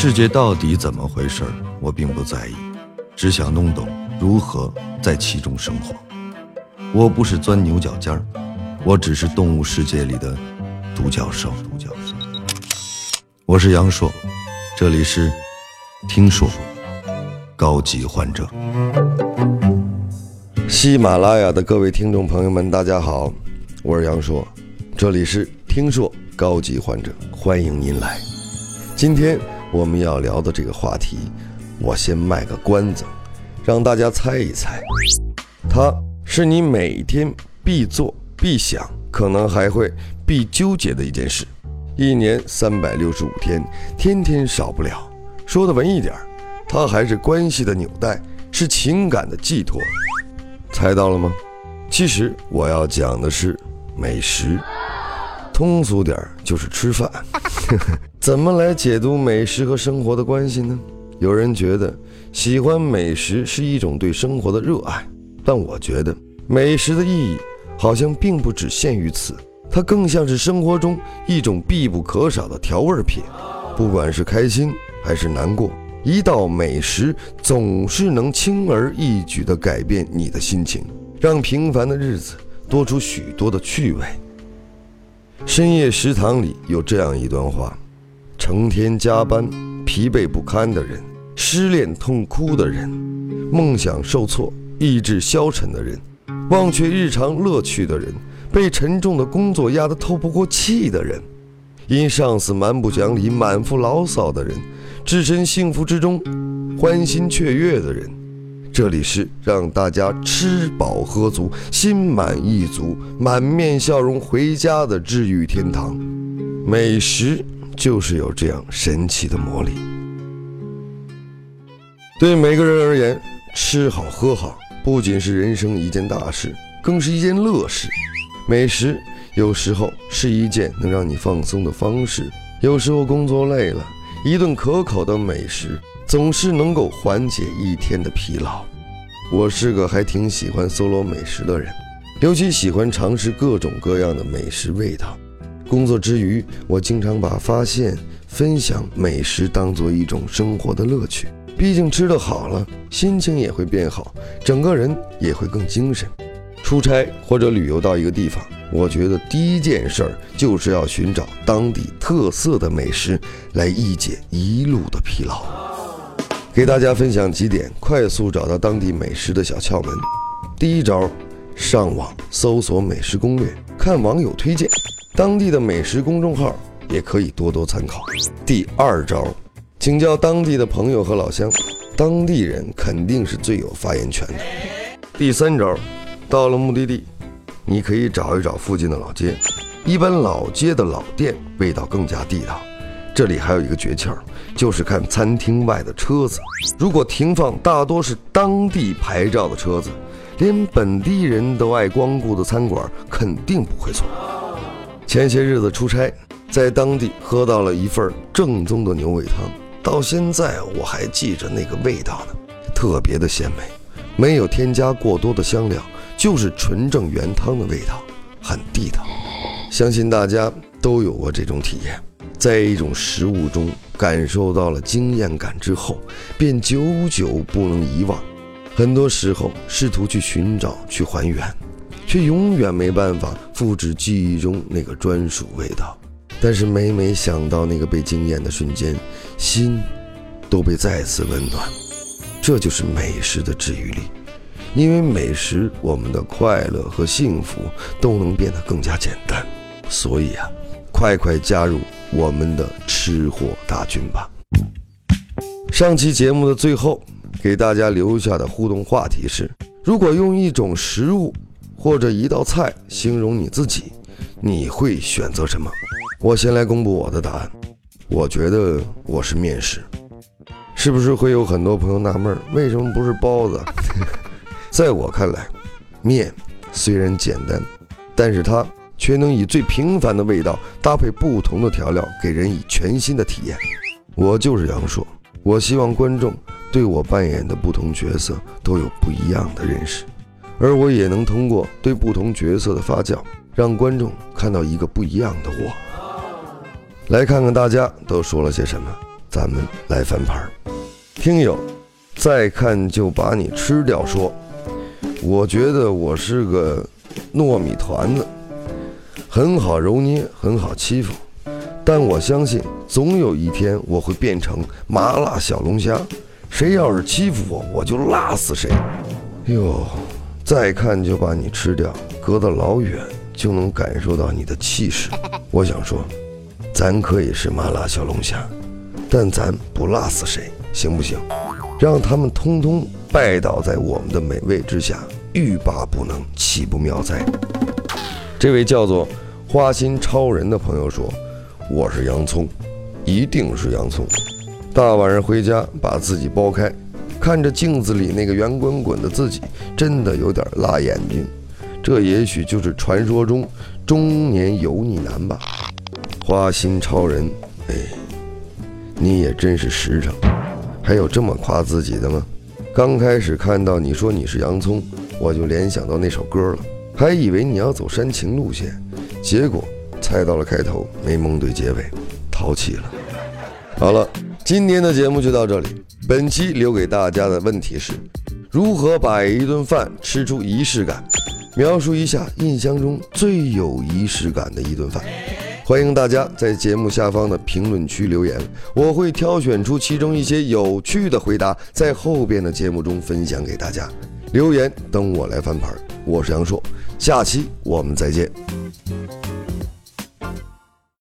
世界到底怎么回事儿，我并不在意，只想弄懂如何在其中生活。我不是钻牛角尖儿，我只是动物世界里的独角兽。独角兽。我是杨硕，这里是听说高级患者。喜马拉雅的各位听众朋友们，大家好，我是杨硕，这里是听说高级患者，欢迎您来。今天我们要聊的这个话题，我先卖个关子，让大家猜一猜，它是你每天必做、必想，可能还会必纠结的一件事。一年三百六十五天，天天少不了。说的文艺点儿，它还是关系的纽带，是情感的寄托。猜到了吗？其实我要讲的是美食，通俗点儿就是吃饭。怎么来解读美食和生活的关系呢？有人觉得喜欢美食是一种对生活的热爱，但我觉得美食的意义好像并不只限于此，它更像是生活中一种必不可少的调味品。不管是开心还是难过，一道美食总是能轻而易举地改变你的心情，让平凡的日子多出许多的趣味。深夜食堂里有这样一段话。成天加班、疲惫不堪的人，失恋痛哭的人，梦想受挫、意志消沉的人，忘却日常乐趣的人，被沉重的工作压得透不过气的人，因上司蛮不讲理、满腹牢骚的人，置身幸福之中、欢欣雀跃的人。这里是让大家吃饱喝足、心满意足、满面笑容回家的治愈天堂——美食。就是有这样神奇的魔力。对每个人而言，吃好喝好不仅是人生一件大事，更是一件乐事。美食有时候是一件能让你放松的方式，有时候工作累了，一顿可口的美食总是能够缓解一天的疲劳。我是个还挺喜欢搜罗美食的人，尤其喜欢尝试各种各样的美食味道。工作之余，我经常把发现、分享美食当做一种生活的乐趣。毕竟吃得好了，心情也会变好，整个人也会更精神。出差或者旅游到一个地方，我觉得第一件事儿就是要寻找当地特色的美食，来一解一路的疲劳。给大家分享几点快速找到当地美食的小窍门。第一招，上网搜索美食攻略，看网友推荐。当地的美食公众号也可以多多参考。第二招，请教当地的朋友和老乡，当地人肯定是最有发言权的。第三招，到了目的地，你可以找一找附近的老街，一般老街的老店味道更加地道。这里还有一个诀窍，就是看餐厅外的车子，如果停放大多是当地牌照的车子，连本地人都爱光顾的餐馆肯定不会错。前些日子出差，在当地喝到了一份正宗的牛尾汤，到现在我还记着那个味道呢，特别的鲜美，没有添加过多的香料，就是纯正原汤的味道，很地道。相信大家都有过这种体验，在一种食物中感受到了惊艳感之后，便久久不能遗忘。很多时候试图去寻找、去还原。却永远没办法复制记忆中那个专属味道，但是每每想到那个被惊艳的瞬间，心都被再次温暖。这就是美食的治愈力，因为美食，我们的快乐和幸福都能变得更加简单。所以啊，快快加入我们的吃货大军吧！上期节目的最后，给大家留下的互动话题是：如果用一种食物。或者一道菜形容你自己，你会选择什么？我先来公布我的答案。我觉得我是面食，是不是会有很多朋友纳闷，为什么不是包子？在我看来，面虽然简单，但是它却能以最平凡的味道搭配不同的调料，给人以全新的体验。我就是杨硕，我希望观众对我扮演的不同角色都有不一样的认识。而我也能通过对不同角色的发酵，让观众看到一个不一样的我。来看看大家都说了些什么。咱们来翻盘儿。听友再看就把你吃掉，说，我觉得我是个糯米团子，很好揉捏，很好欺负，但我相信总有一天我会变成麻辣小龙虾，谁要是欺负我，我就辣死谁。哟，再看就把你吃掉，隔得老远就能感受到你的气势。我想说，咱可以是麻辣小龙虾，但咱不辣死谁，行不行？让他们通通拜倒在我们的美味之下，欲罢不能，岂不妙哉？这位叫做花心超人的朋友说：“我是洋葱，一定是洋葱。大晚上回家把自己剥开，看着镜子里那个圆滚滚的自己，真的有点辣眼睛。这也许就是传说中中年油腻男吧。”花心超人，哎，你也真是实诚。还有这么夸自己的吗？刚开始看到你说你是洋葱，我就联想到那首歌了，还以为你要走煽情路线，结果猜到了开头，没蒙对结尾，淘气了。好了，今天的节目就到这里。本期留给大家的问题是：如何把一顿饭吃出仪式感？描述一下印象中最有仪式感的一顿饭。欢迎大家在节目下方的评论区留言，我会挑选出其中一些有趣的回答，在后边的节目中分享给大家。留言等我来翻盘，我是杨硕，下期我们再见。